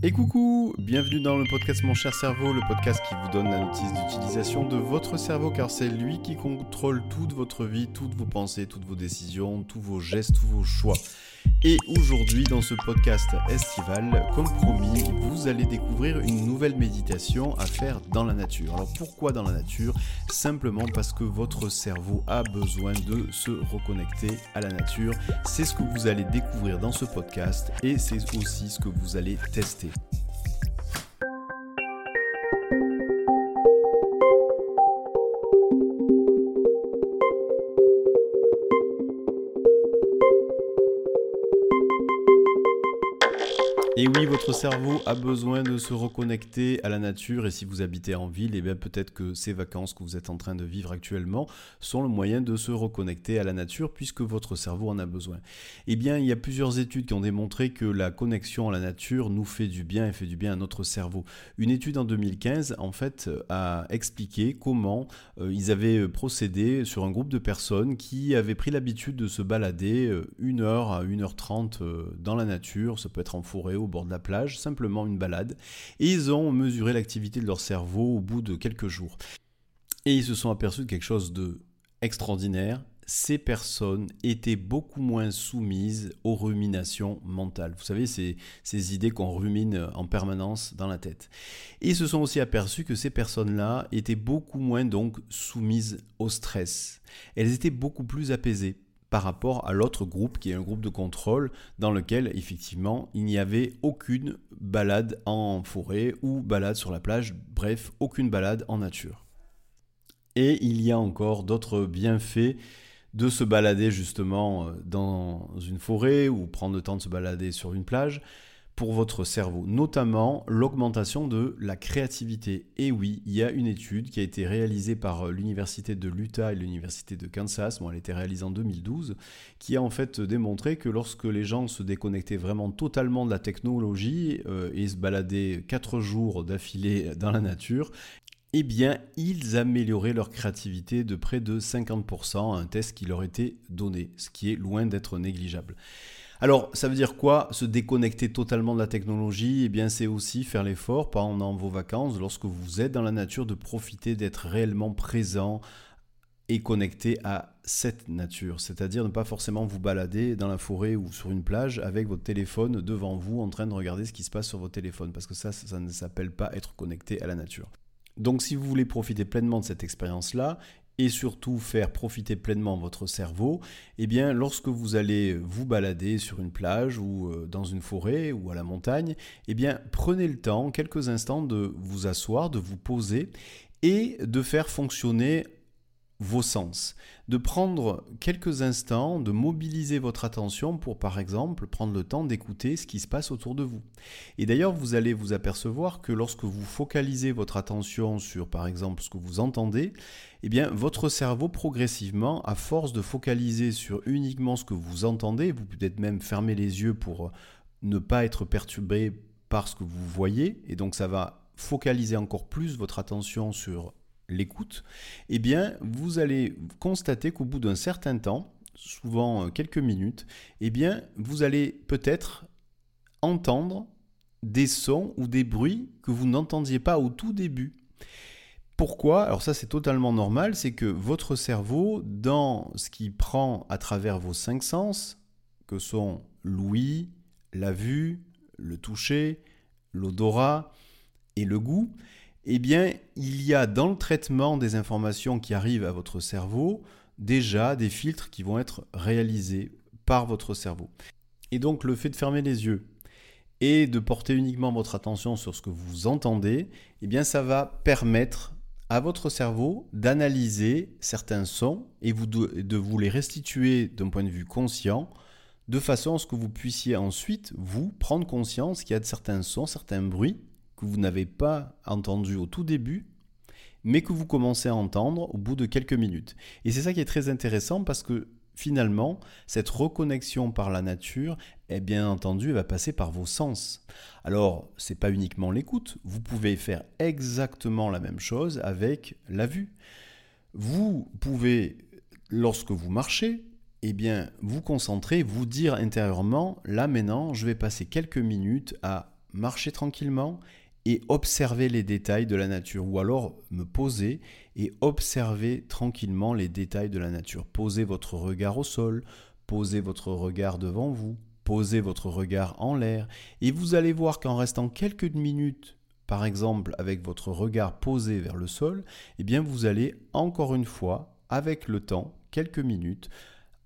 Et coucou, bienvenue dans le podcast Mon cher cerveau, le podcast qui vous donne la notice d'utilisation de votre cerveau car c'est lui qui contrôle toute votre vie, toutes vos pensées, toutes vos décisions, tous vos gestes, tous vos choix. Et aujourd'hui, dans ce podcast estival, comme promis, vous allez découvrir une nouvelle méditation à faire dans la nature. Alors pourquoi dans la nature? Simplement parce que votre cerveau a besoin de se reconnecter à la nature. C'est ce que vous allez découvrir dans ce podcast et c'est aussi ce que vous allez tester. Votre cerveau a besoin de se reconnecter à la nature et si vous habitez en ville, et eh bien peut-être que ces vacances que vous êtes en train de vivre actuellement sont le moyen de se reconnecter à la nature puisque votre cerveau en a besoin. Eh bien, il y a plusieurs études qui ont démontré que la connexion à la nature nous fait du bien et fait du bien à notre cerveau. Une étude en 2015, en fait, a expliqué comment euh, ils avaient procédé sur un groupe de personnes qui avaient pris l'habitude de se balader euh, une heure à 1h30 euh, dans la nature, ça peut être en forêt ou bord de la plage, simplement une balade, et ils ont mesuré l'activité de leur cerveau au bout de quelques jours. Et ils se sont aperçus de quelque chose de extraordinaire, ces personnes étaient beaucoup moins soumises aux ruminations mentales. Vous savez, ces, ces idées qu'on rumine en permanence dans la tête. Et ils se sont aussi aperçus que ces personnes-là étaient beaucoup moins donc soumises au stress. Elles étaient beaucoup plus apaisées par rapport à l'autre groupe qui est un groupe de contrôle dans lequel effectivement il n'y avait aucune balade en forêt ou balade sur la plage, bref, aucune balade en nature. Et il y a encore d'autres bienfaits de se balader justement euh, dans une forêt ou prendre le temps de se balader sur une plage pour votre cerveau, notamment l'augmentation de la créativité. Et oui, il y a une étude qui a été réalisée par euh, l'université de l'Utah et l'université de Kansas, bon, elle a été réalisée en 2012, qui a en fait démontré que lorsque les gens se déconnectaient vraiment totalement de la technologie euh, et se baladaient 4 jours d'affilée dans la nature, eh bien, ils amélioraient leur créativité de près de 50% à un test qui leur était donné, ce qui est loin d'être négligeable. Alors, ça veut dire quoi Se déconnecter totalement de la technologie? Eh bien, c'est aussi faire l'effort pendant vos vacances, lorsque vous êtes dans la nature, de profiter d'être réellement présent et connecté à cette nature. C'est-à-dire ne pas forcément vous balader dans la forêt ou sur une plage avec votre téléphone devant vous en train de regarder ce qui se passe sur votre téléphone, parce que ça, ça ne s'appelle pas être connecté à la nature. Donc si vous voulez profiter pleinement de cette expérience-là, et surtout faire profiter pleinement votre cerveau, eh bien lorsque vous allez vous balader sur une plage ou euh, dans une forêt ou à la montagne, eh bien prenez le temps, quelques instants de vous asseoir, de vous poser et de faire fonctionner vos sens, de prendre quelques instants, de mobiliser votre attention pour par exemple prendre le temps d'écouter ce qui se passe autour de vous. Et d'ailleurs, vous allez vous apercevoir que lorsque vous focalisez votre attention sur par exemple ce que vous entendez, eh bien votre cerveau progressivement, à force de focaliser sur uniquement ce que vous entendez, vous peut-être même fermer les yeux pour ne pas être perturbé par ce que vous voyez, et donc ça va focaliser encore plus votre attention sur l'écoute, eh bien, vous allez constater qu'au bout d'un certain temps, souvent euh, quelques minutes, eh bien, vous allez peut-être entendre des sons ou des bruits que vous n'entendiez pas au tout début. Pourquoi? Alors ça c'est totalement normal, c'est que votre cerveau, dans ce qu'il prend à travers vos cinq sens, que sont l'ouïe, la vue, le toucher, l'odorat et le goût, eh bien, il y a dans le traitement des informations qui arrivent à votre cerveau déjà des filtres qui vont être réalisés par votre cerveau. Et donc le fait de fermer les yeux et de porter uniquement votre attention sur ce que vous entendez, eh bien ça va permettre à votre cerveau d'analyser certains sons et de vous les restituer d'un point de vue conscient de façon à ce que vous puissiez ensuite, vous, prendre conscience qu'il y a de certains sons, certains bruits que vous n'avez pas entendu au tout début, mais que vous commencez à entendre au bout de quelques minutes. Et c'est ça qui est très intéressant parce que finalement, cette reconnexion par la nature, est bien entendu, elle va passer par vos sens. Alors, c'est pas uniquement l'écoute, vous pouvez faire exactement la même chose avec la vue. Vous pouvez, lorsque vous marchez, eh bien, vous concentrer, vous dire intérieurement, là maintenant, je vais passer quelques minutes à marcher tranquillement et observer les détails de la nature, ou alors me poser et observer tranquillement les détails de la nature. Posez votre regard au sol, posez votre regard devant vous, posez votre regard en l'air, et vous allez voir qu'en restant quelques minutes, par exemple avec votre regard posé vers le sol, eh bien vous allez encore une fois, avec le temps, quelques minutes,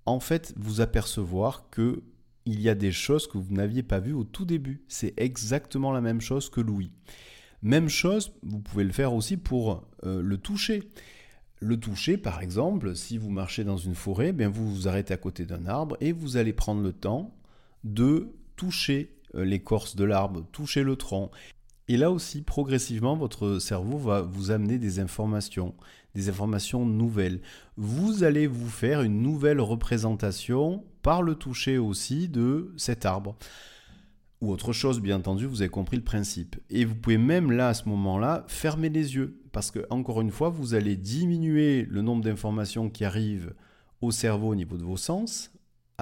en fait vous apercevoir que il y a des choses que vous n'aviez pas vues au tout début. C'est exactement la même chose que l'ouïe. Même chose, vous pouvez le faire aussi pour euh, le toucher. Le toucher, par exemple, si vous marchez dans une forêt, eh bien vous vous arrêtez à côté d'un arbre et vous allez prendre le temps de toucher euh, l'écorce de l'arbre, toucher le tronc. Et là aussi, progressivement, votre cerveau va vous amener des informations, des informations nouvelles. Vous allez vous faire une nouvelle représentation par le toucher aussi de cet arbre. Ou autre chose, bien entendu, vous avez compris le principe. Et vous pouvez même là, à ce moment-là, fermer les yeux. Parce que, encore une fois, vous allez diminuer le nombre d'informations qui arrivent au cerveau au niveau de vos sens,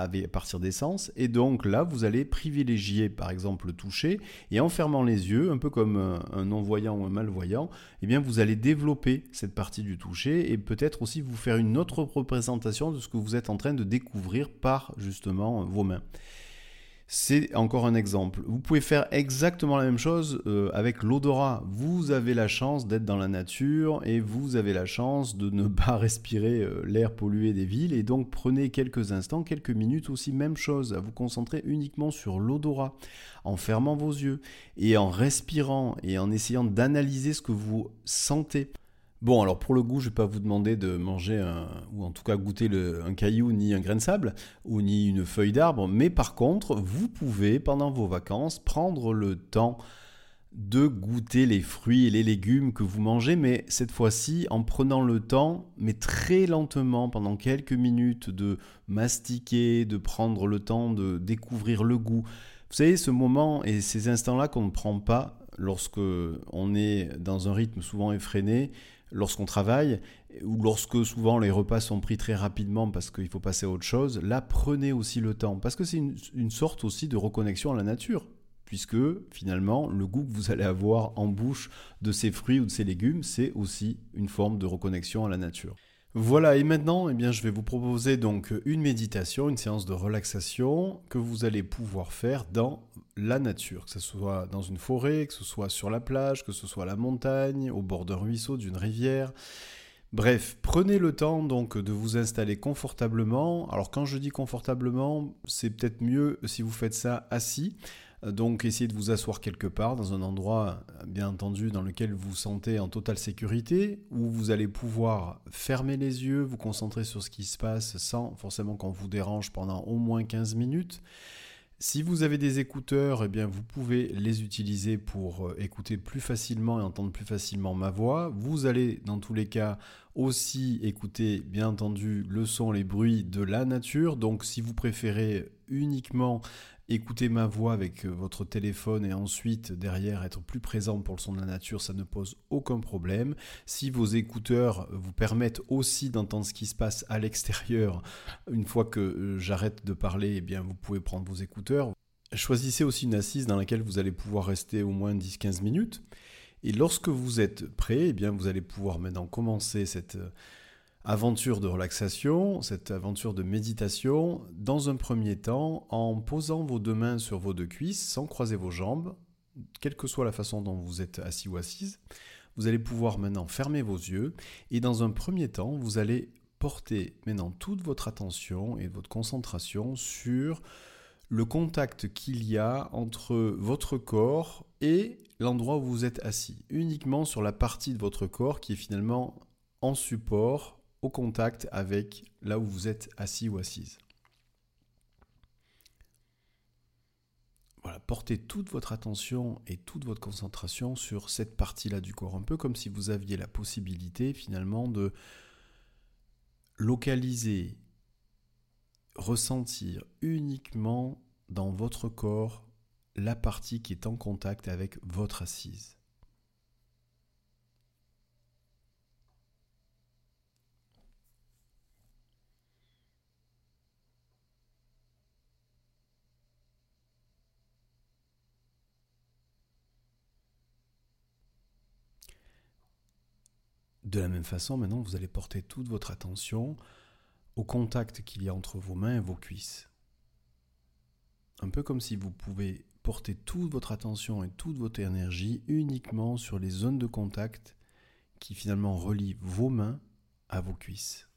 à partir des sens. Et donc là, vous allez privilégier, par exemple, le toucher. Et en fermant les yeux, un peu comme un non-voyant ou un malvoyant, eh bien, vous allez développer cette partie du toucher et peut-être aussi vous faire une autre représentation de ce que vous êtes en train de découvrir par, justement, vos mains. C'est encore un exemple. Vous pouvez faire exactement la même chose euh, avec l'odorat. Vous avez la chance d'être dans la nature et vous avez la chance de ne pas respirer euh, l'air pollué des villes. Et donc prenez quelques instants, quelques minutes aussi, même chose, à vous concentrer uniquement sur l'odorat, en fermant vos yeux et en respirant et en essayant d'analyser ce que vous sentez. Bon, alors pour le goût, je ne vais pas vous demander de manger ou en tout cas goûter un caillou, ni un grain de sable, ou ni une feuille d'arbre, mais par contre, vous pouvez, pendant vos vacances, prendre le temps de goûter les fruits et les légumes que vous mangez, mais cette fois-ci en prenant le temps, mais très lentement, pendant quelques minutes, de mastiquer, de prendre le temps de découvrir le goût. Vous savez, ce moment et ces instants-là qu'on ne prend pas lorsque on est dans un rythme souvent effréné, lorsqu'on travaille ou lorsque souvent les repas sont pris très rapidement parce qu'il faut passer à autre chose, là prenez aussi le temps parce que c'est une, sorte aussi de reconnexion à la nature puisque finalement le goût que vous allez avoir en bouche de ces fruits ou de ces légumes, c'est aussi une forme de reconnexion à la nature. Voilà, et maintenant, eh bien, je vais vous proposer donc une méditation, une séance de relaxation que vous allez pouvoir faire dans la nature, que ce soit dans une forêt, que ce soit sur la plage, que ce soit à la montagne, au bord d'un ruisseau, d'une rivière. Bref, prenez le temps donc de vous installer confortablement. Alors quand je dis confortablement, c'est peut-être mieux si vous faites ça assis. Donc essayez de vous asseoir quelque part dans un endroit bien entendu dans lequel vous vous sentez en totale sécurité, où vous allez pouvoir fermer les yeux, vous concentrer sur ce qui se passe sans forcément qu'on vous dérange pendant au moins 15 minutes. Si vous avez des écouteurs, eh bien vous pouvez les utiliser pour euh, écouter plus facilement et entendre plus facilement ma voix. Vous allez dans tous les cas aussi écouter bien entendu le son, les bruits de la nature. Donc si vous préférez uniquement écouter ma voix avec euh, votre téléphone et ensuite derrière être plus présent pour le son de la nature, ça ne pose aucun problème. Si vos écouteurs vous permettent aussi d'entendre ce qui se passe à l'extérieur, une fois que euh, j'arrête de parler, eh bien vous pouvez prendre vos écouteurs. Choisissez aussi une assise dans laquelle vous allez pouvoir rester au moins 10-15 minutes. Et lorsque vous êtes prêt, eh bien vous allez pouvoir maintenant commencer cette euh, aventure de relaxation, cette aventure de méditation, dans un premier temps, en posant vos deux mains sur vos deux cuisses, sans croiser vos jambes, quelle que soit la façon dont vous êtes assis ou assise, vous allez pouvoir maintenant fermer vos yeux et dans un premier temps, vous allez porter maintenant toute votre attention et votre concentration sur le contact qu'il y a entre votre corps et l'endroit où vous êtes assis, uniquement sur la partie de votre corps qui est finalement en support au contact avec là où vous êtes assis ou assise. Voilà, portez toute votre attention et toute votre concentration sur cette partie-là du corps, un peu comme si vous aviez la possibilité finalement de localiser, ressentir uniquement dans votre corps la partie qui est en contact avec votre assise. De la même façon, maintenant, vous allez porter toute votre attention au contact qu'il y a entre vos mains et vos cuisses. Un peu comme si vous pouvez porter toute votre attention et toute votre énergie uniquement sur les zones de contact qui finalement relient vos mains à vos cuisses.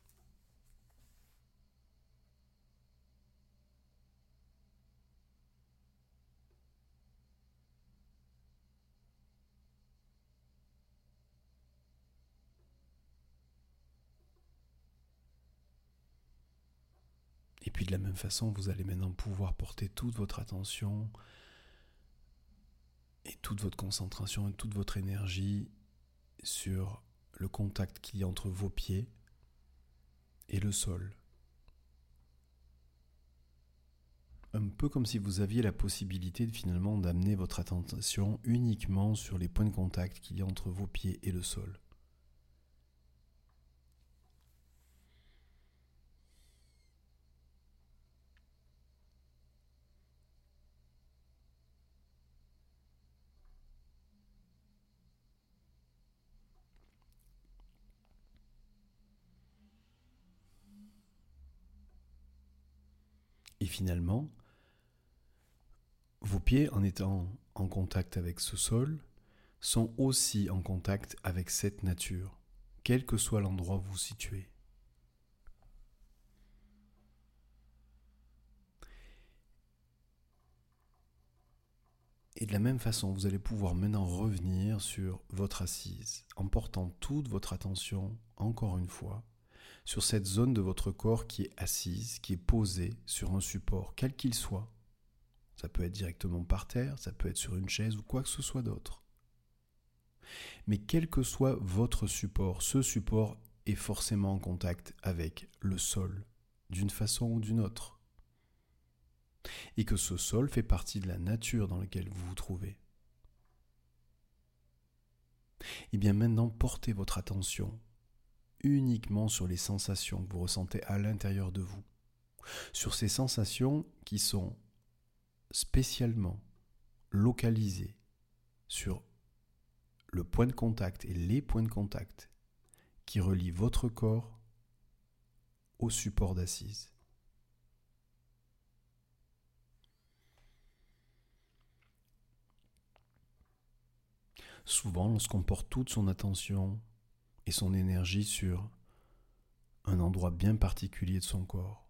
Et puis de la même façon, vous allez maintenant pouvoir porter toute votre attention et toute votre concentration et toute votre énergie sur le contact qu'il y a entre vos pieds et le sol. Un peu comme si vous aviez la possibilité finalement d'amener votre attention uniquement sur les points de contact qu'il y a entre vos pieds et le sol. Et finalement, vos pieds, en étant en contact avec ce sol, sont aussi en contact avec cette nature, quel que soit l'endroit où vous situez. Et de la même façon, vous allez pouvoir maintenant revenir sur votre assise en portant toute votre attention, encore une fois, sur cette zone de votre corps qui est assise, qui est posée sur un support, quel qu'il soit. Ça peut être directement par terre, ça peut être sur une chaise ou quoi que ce soit d'autre. Mais quel que soit votre support, ce support est forcément en contact avec le sol, d'une façon ou d'une autre. Et que ce sol fait partie de la nature dans laquelle vous vous trouvez. Et eh bien maintenant, portez votre attention uniquement sur les sensations que vous ressentez à l'intérieur de vous, sur ces sensations qui sont spécialement localisées sur le point de contact et les points de contact qui relient votre corps au support d'assise. Souvent, lorsqu'on porte toute son attention et son énergie sur un endroit bien particulier de son corps,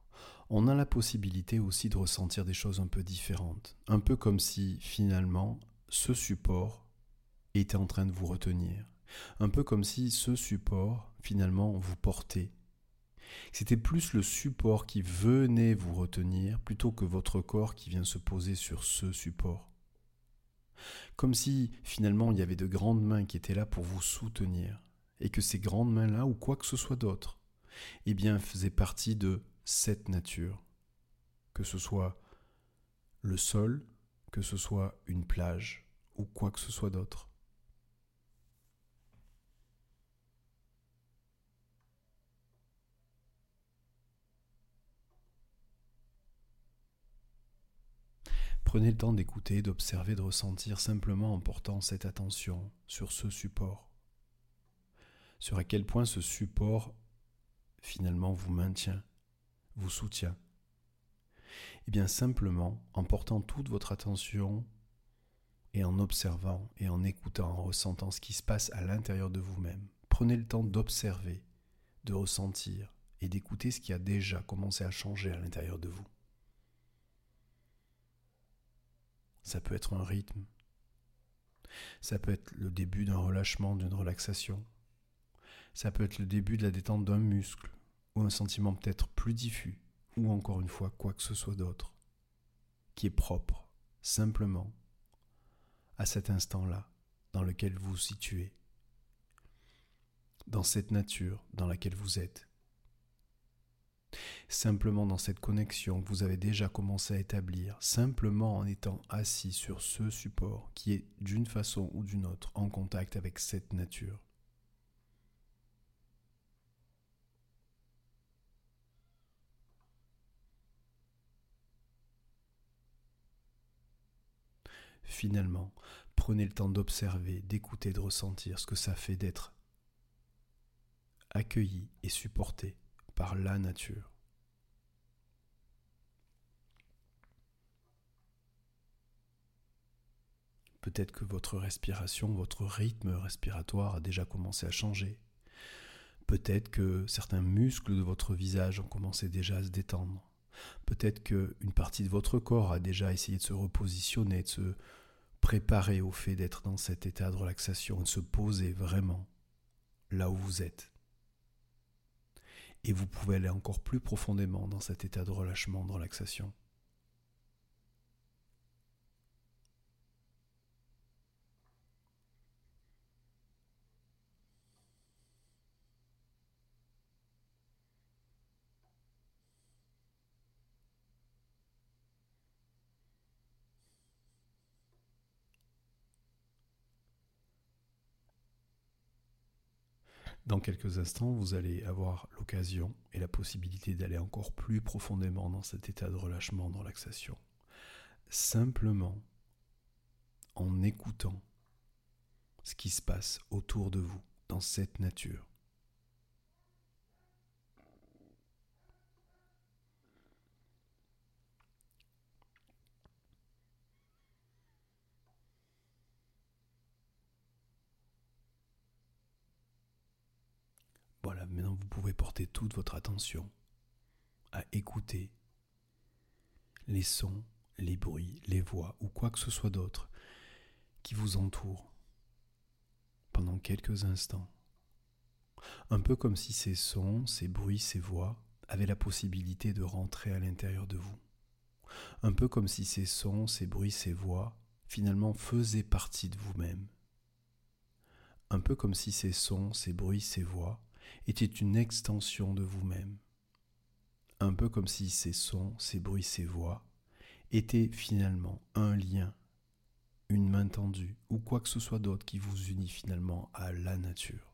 on a la possibilité aussi de ressentir des choses un peu différentes, un peu comme si finalement ce support était en train de vous retenir, un peu comme si ce support finalement vous portait. C'était plus le support qui venait vous retenir plutôt que votre corps qui vient se poser sur ce support. Comme si finalement il y avait de grandes mains qui étaient là pour vous soutenir, et que ces grandes mains-là, ou quoi que ce soit d'autre, eh bien, faisaient partie de cette nature. Que ce soit le sol, que ce soit une plage, ou quoi que ce soit d'autre. Prenez le temps d'écouter, d'observer, de ressentir simplement en portant cette attention sur ce support sur à quel point ce support finalement vous maintient, vous soutient? Eh bien simplement en portant toute votre attention et en observant et en écoutant, en ressentant ce qui se passe à l'intérieur de vous-même. Prenez le temps d'observer, de ressentir et d'écouter ce qui a déjà commencé à changer à l'intérieur de vous. Ça peut être un rythme, ça peut être le début d'un relâchement, d'une relaxation, ça peut être le début de la détente d'un muscle, ou un sentiment peut-être plus diffus, ou encore une fois quoi que ce soit d'autre, qui est propre, simplement, à cet instant-là dans lequel vous vous situez, dans cette nature dans laquelle vous êtes. Simplement dans cette connexion que vous avez déjà commencé à établir, simplement en étant assis sur ce support qui est d'une façon ou d'une autre en contact avec cette nature. Finalement, prenez le temps d'observer, d'écouter, de ressentir ce que ça fait d'être accueilli et supporté par la nature. Peut-être que votre respiration, votre rythme respiratoire a déjà commencé à changer. Peut-être que certains muscles de votre visage ont commencé déjà à se détendre. Peut-être qu'une partie de votre corps a déjà essayé de se repositionner, de se préparer au fait d'être dans cet état de relaxation, de se poser vraiment là où vous êtes. Et vous pouvez aller encore plus profondément dans cet état de relâchement, de relaxation. Dans quelques instants, vous allez avoir l'occasion et la possibilité d'aller encore plus profondément dans cet état de relâchement, de relaxation. Simplement en écoutant ce qui se passe autour de vous, dans cette nature. Voilà, maintenant vous pouvez porter toute votre attention à écouter les sons, les bruits, les voix ou quoi que ce soit d'autre qui vous entoure pendant quelques instants. Un peu comme si ces sons, ces bruits, ces voix avaient la possibilité de rentrer à l'intérieur de vous. Un peu comme si ces sons, ces bruits, ces voix finalement faisaient partie de vous-même. Un peu comme si ces sons, ces bruits, ces voix était une extension de vous-même. Un peu comme si ces sons, ces bruits, ces voix étaient finalement un lien, une main tendue ou quoi que ce soit d'autre qui vous unit finalement à la nature.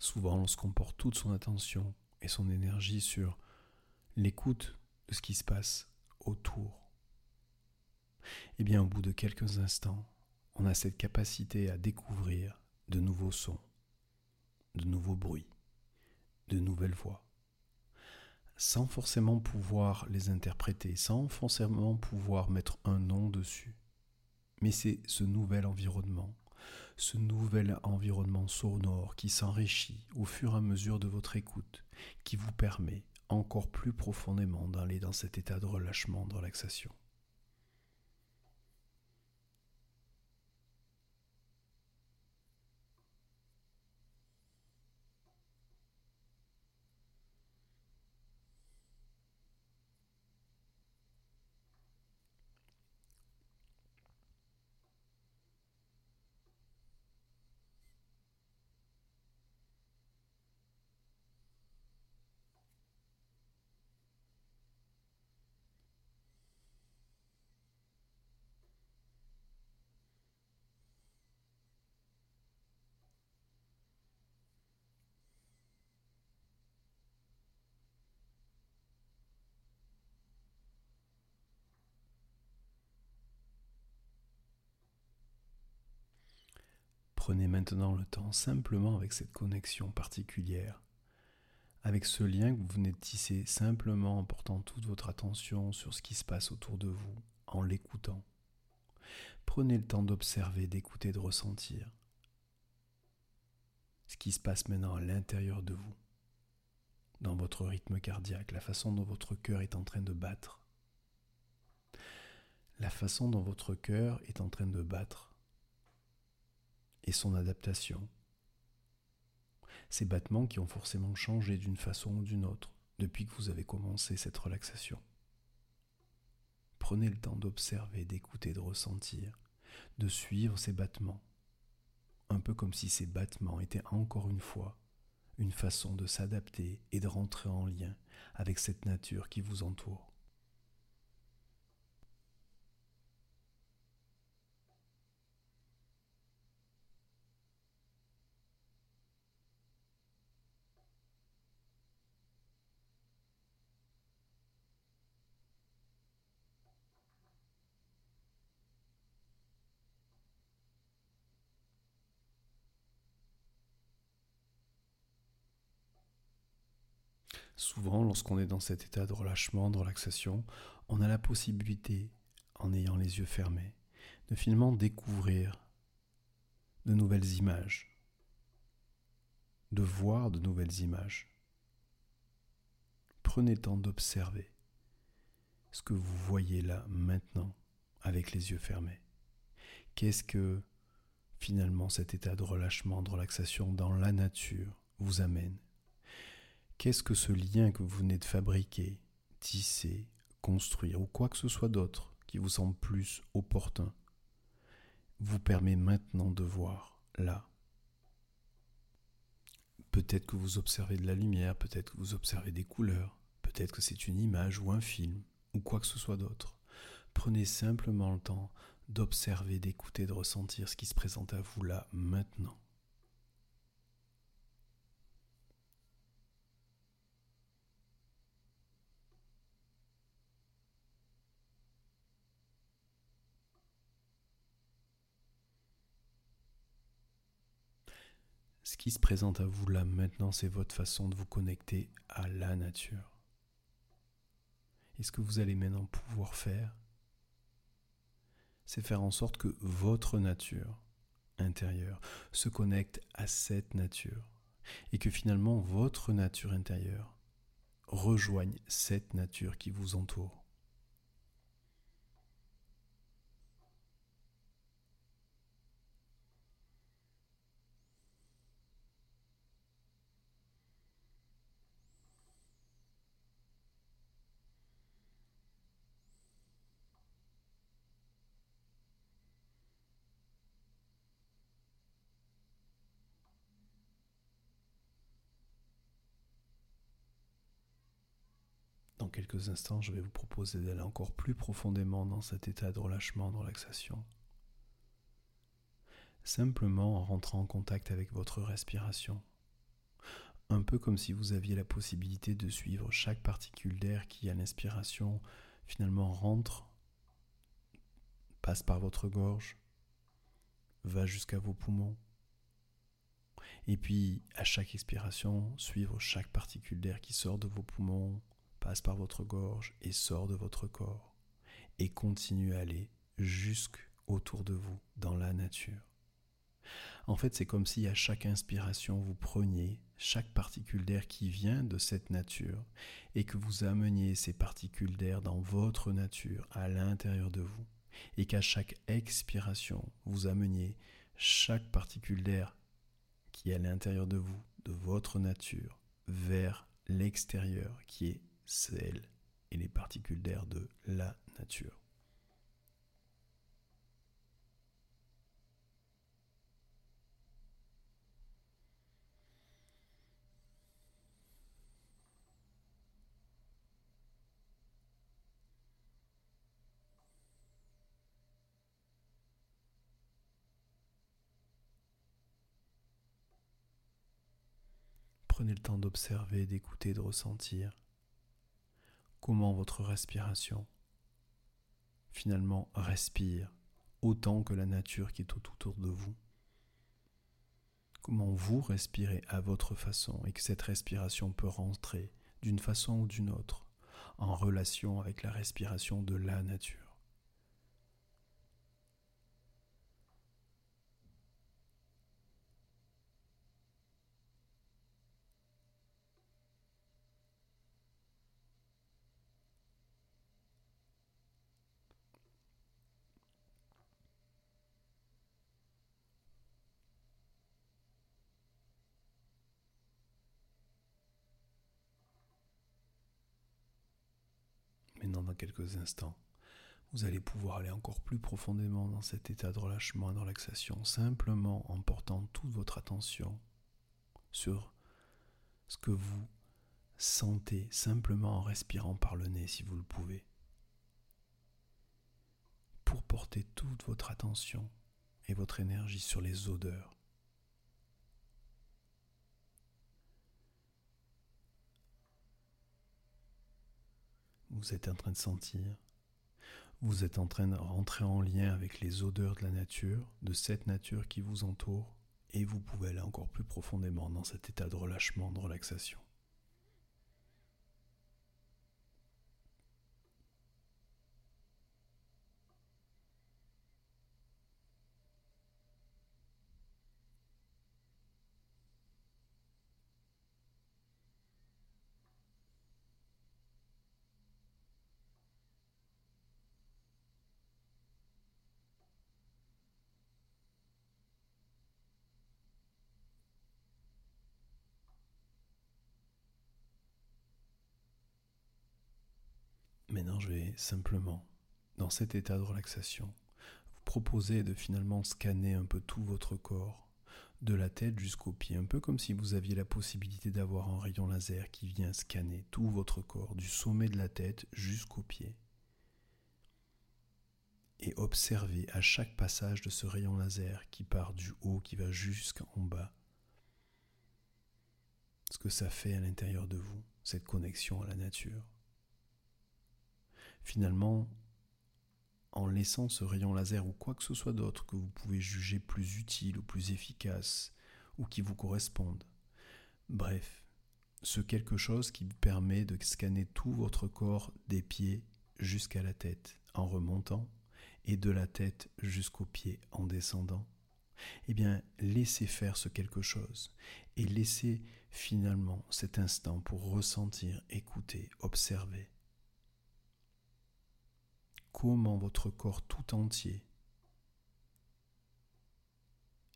Souvent, lorsqu'on porte toute son attention et son énergie sur l'écoute de ce qui se passe autour, eh bien, au bout de quelques instants, on a cette capacité à découvrir de nouveaux sons, de nouveaux bruits, de nouvelles voix, sans forcément pouvoir les interpréter, sans forcément pouvoir mettre un nom dessus. Mais c'est ce nouvel environnement ce nouvel environnement sonore qui s'enrichit au fur et à mesure de votre écoute, qui vous permet encore plus profondément d'aller dans cet état de relâchement, de relaxation. Prenez maintenant le temps simplement avec cette connexion particulière, avec ce lien que vous venez de tisser simplement en portant toute votre attention sur ce qui se passe autour de vous, en l'écoutant. Prenez le temps d'observer, d'écouter, de ressentir ce qui se passe maintenant à l'intérieur de vous, dans votre rythme cardiaque, la façon dont votre cœur est en train de battre, la façon dont votre cœur est en train de battre et son adaptation. Ces battements qui ont forcément changé d'une façon ou d'une autre depuis que vous avez commencé cette relaxation. Prenez le temps d'observer, d'écouter, de ressentir, de suivre ces battements un peu comme si ces battements étaient encore une fois une façon de s'adapter et de rentrer en lien avec cette nature qui vous entoure. Souvent, lorsqu'on est dans cet état de relâchement, de relaxation, on a la possibilité, en ayant les yeux fermés, de finalement découvrir de nouvelles images, de voir de nouvelles images. Prenez le temps d'observer ce que vous voyez là maintenant avec les yeux fermés. Qu'est-ce que finalement cet état de relâchement, de relaxation dans la nature vous amène Qu'est-ce que ce lien que vous venez de fabriquer, tisser, construire ou quoi que ce soit d'autre qui vous semble plus opportun vous permet maintenant de voir là Peut-être que vous observez de la lumière, peut-être que vous observez des couleurs, peut-être que c'est une image ou un film, ou quoi que ce soit d'autre. Prenez simplement le temps d'observer, d'écouter, de ressentir ce qui se présente à vous là, maintenant. Ce qui se présente à vous là maintenant, c'est votre façon de vous connecter à la nature. Et ce que vous allez maintenant pouvoir faire, c'est faire en sorte que votre nature intérieure se connecte à cette nature et que finalement votre nature intérieure rejoigne cette nature qui vous entoure. Quelques instants, je vais vous proposer d'aller encore plus profondément dans cet état de relâchement, de relaxation. Simplement en rentrant en contact avec votre respiration. Un peu comme si vous aviez la possibilité de suivre chaque particule d'air qui, à l'inspiration, finalement rentre, passe par votre gorge, va jusqu'à vos poumons. Et puis, à chaque expiration, suivre chaque particule d'air qui sort de vos poumons, passe par votre gorge et sort de votre corps, et continue à aller jusqu'autour de vous, dans la nature. En fait, c'est comme si à chaque inspiration, vous preniez chaque particule d'air qui vient de cette nature et que vous ameniez ces particules d'air dans votre nature, à l'intérieur de vous, et qu'à chaque expiration, vous ameniez chaque particule d'air qui est à l'intérieur de vous, de votre nature, vers l'extérieur, qui est celles et les particules d'air de la nature. Prenez le temps d'observer, d'écouter, de ressentir comment votre respiration? Finalement respire autant que la nature qui est tout autour de vous. Comment vous respirez à votre façon et que cette respiration peut rentrer d'une façon ou d'une autre en relation avec la respiration de la nature? Dans quelques instants, Vous allez pouvoir aller encore plus profondément dans cet état de relâchement et de relaxation, simplement en portant toute votre attention sur ce que vous sentez, simplement en respirant par le nez si vous le pouvez. Pour porter toute votre attention et votre énergie sur les odeurs. Vous êtes en train de sentir vous êtes en train de rentrer en lien avec les odeurs de la nature, de cette nature qui vous entoure, et vous pouvez aller encore plus profondément dans cet état de relâchement, de relaxation. Maintenant, je vais simplement, dans cet état de relaxation, vous proposer de finalement scanner un peu tout votre corps, de la tête jusqu'aux pieds, un peu comme si vous aviez la possibilité d'avoir un rayon laser qui vient scanner tout votre corps, du sommet de la tête jusqu'aux pieds. Et observer à chaque passage de ce rayon laser qui part du haut, qui va jusqu'en bas, ce que ça fait à l'intérieur de vous, cette connexion à la nature finalement, en laissant ce rayon laser ou quoi que ce soit d'autre que vous pouvez juger plus utile ou plus efficace ou qui vous corresponde. Bref, ce quelque chose qui vous permet de scanner tout votre corps des pieds jusqu'à la tête en remontant et de la tête jusqu'aux pieds en descendant. Eh bien, laissez faire ce quelque chose et laissez finalement cet instant pour ressentir, écouter, observer comment votre corps tout entier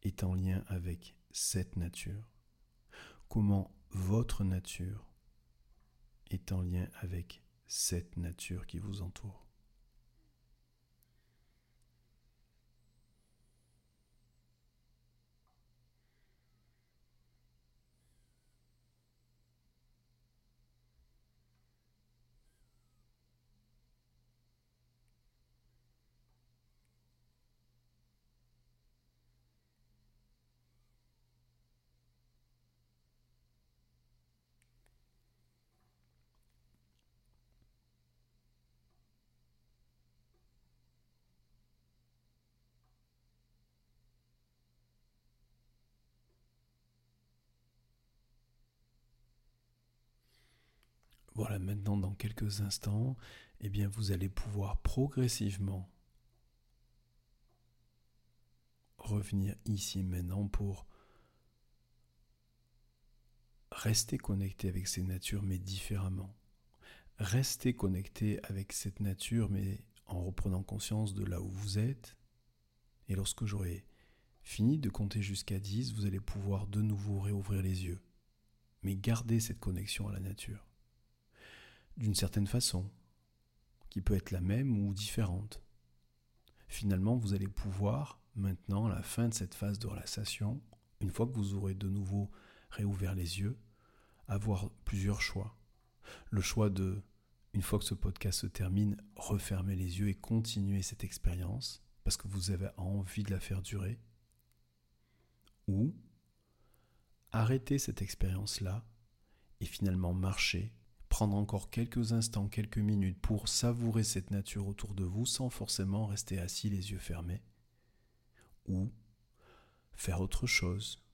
est en lien avec cette nature, comment votre nature est en lien avec cette nature qui vous entoure. Voilà, maintenant dans quelques instants, eh bien vous allez pouvoir progressivement revenir ici maintenant pour rester connecté avec ces natures mais différemment. Rester connecté avec cette nature mais en reprenant conscience de là où vous êtes. Et lorsque j'aurai fini de compter jusqu'à 10, vous allez pouvoir de nouveau réouvrir les yeux. Mais garder cette connexion à la nature d'une certaine façon, qui peut être la même ou différente. Finalement, vous allez pouvoir, maintenant, à la fin de cette phase de relaxation, une fois que vous aurez de nouveau réouvert les yeux, avoir plusieurs choix. Le choix de, une fois que ce podcast se termine, refermer les yeux et continuer cette expérience, parce que vous avez envie de la faire durer. Ou arrêter cette expérience-là et finalement marcher prendre encore quelques instants, quelques minutes pour savourer cette nature autour de vous sans forcément rester assis les yeux fermés. Ou faire autre chose.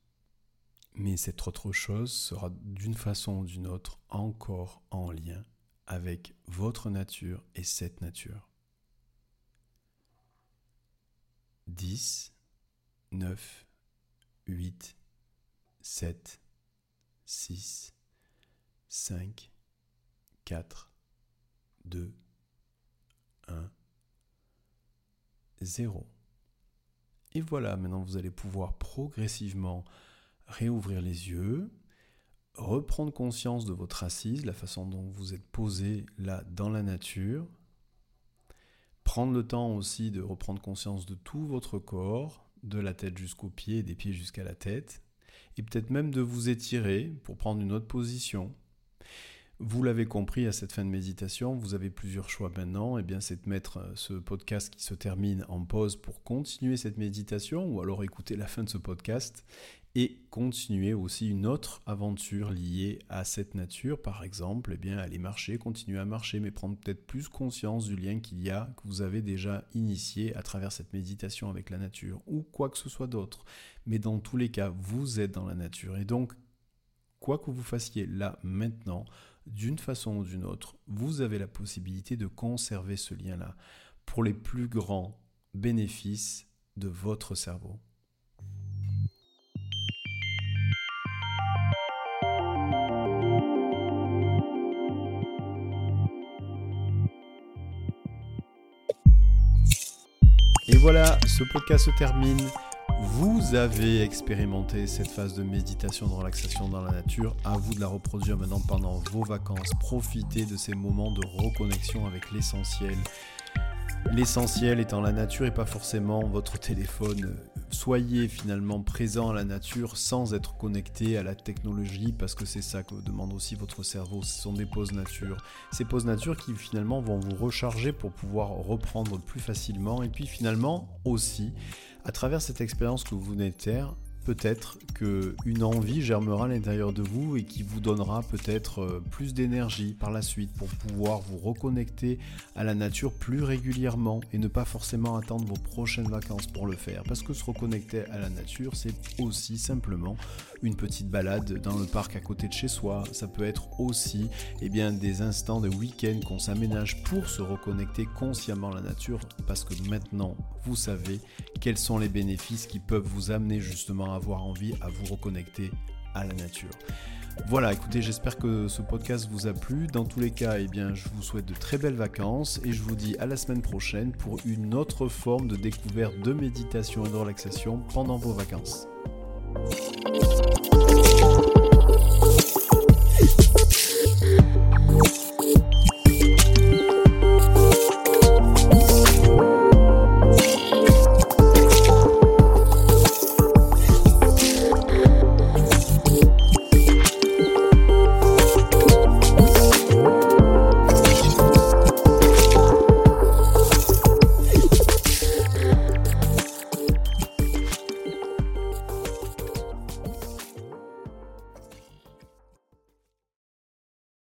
Mais cette autre chose sera d'une façon ou d'une autre encore en lien avec votre nature et cette nature. 10, 9, 8, 7, 6, 5, 4, 2, 1, 0. Et voilà, maintenant vous allez pouvoir progressivement réouvrir les yeux, reprendre conscience de votre assise, la façon dont vous êtes posé là dans la nature, Prendre le temps aussi de reprendre conscience de tout votre corps, de la tête jusqu'aux pieds, des pieds jusqu'à la tête, et peut-être même de vous étirer pour prendre une autre position. Vous l'avez compris à cette fin de méditation, vous avez plusieurs choix maintenant, eh bien c'est de mettre euh, ce podcast qui se termine en pause pour continuer cette méditation ou alors écouter la fin de ce podcast et continuer aussi une autre aventure liée à cette nature, par exemple, eh bien aller marcher, continuer à marcher, mais prendre peut-être plus conscience du lien qu'il y a, que vous avez déjà initié à travers cette méditation avec la nature, ou quoi que ce soit d'autre. Mais dans tous les cas, vous êtes dans la nature, et donc, quoi que vous fassiez là, maintenant, d'une façon ou d'une autre, vous avez la possibilité de conserver ce lien-là pour les plus grands bénéfices de votre cerveau. Et voilà, ce podcast se termine. Vous avez expérimenté cette phase de méditation, de relaxation dans la nature. À vous de la reproduire maintenant pendant vos vacances. Profitez de ces moments de reconnexion avec l'essentiel. L'essentiel étant la nature et pas forcément votre téléphone soyez finalement présent à la nature sans être connecté à la technologie parce que c'est ça que demande aussi votre cerveau. Ce sont des pauses nature. Ces pauses nature qui finalement vont vous recharger pour pouvoir reprendre plus facilement et puis finalement aussi à travers cette expérience que vous venez de peut-être qu'une envie germera à l'intérieur de vous et qui vous donnera peut-être euh, plus d'énergie par la suite pour pouvoir vous reconnecter à la nature plus régulièrement et ne pas forcément attendre vos prochaines vacances pour le faire. Parce que se reconnecter à la nature, c'est aussi simplement une petite balade dans le parc à côté de chez soi. Ça peut être aussi eh bien, des instants de week-end qu'on s'aménage pour se reconnecter consciemment à la nature parce que maintenant vous savez quels sont les bénéfices qui peuvent vous amener justement avoir envie à vous reconnecter à la nature. Voilà, écoutez, j'espère que ce podcast vous a plu. Dans tous les cas, eh bien, je vous souhaite de très belles vacances et je vous dis à la semaine prochaine pour une autre forme de découverte de méditation et de relaxation pendant vos vacances.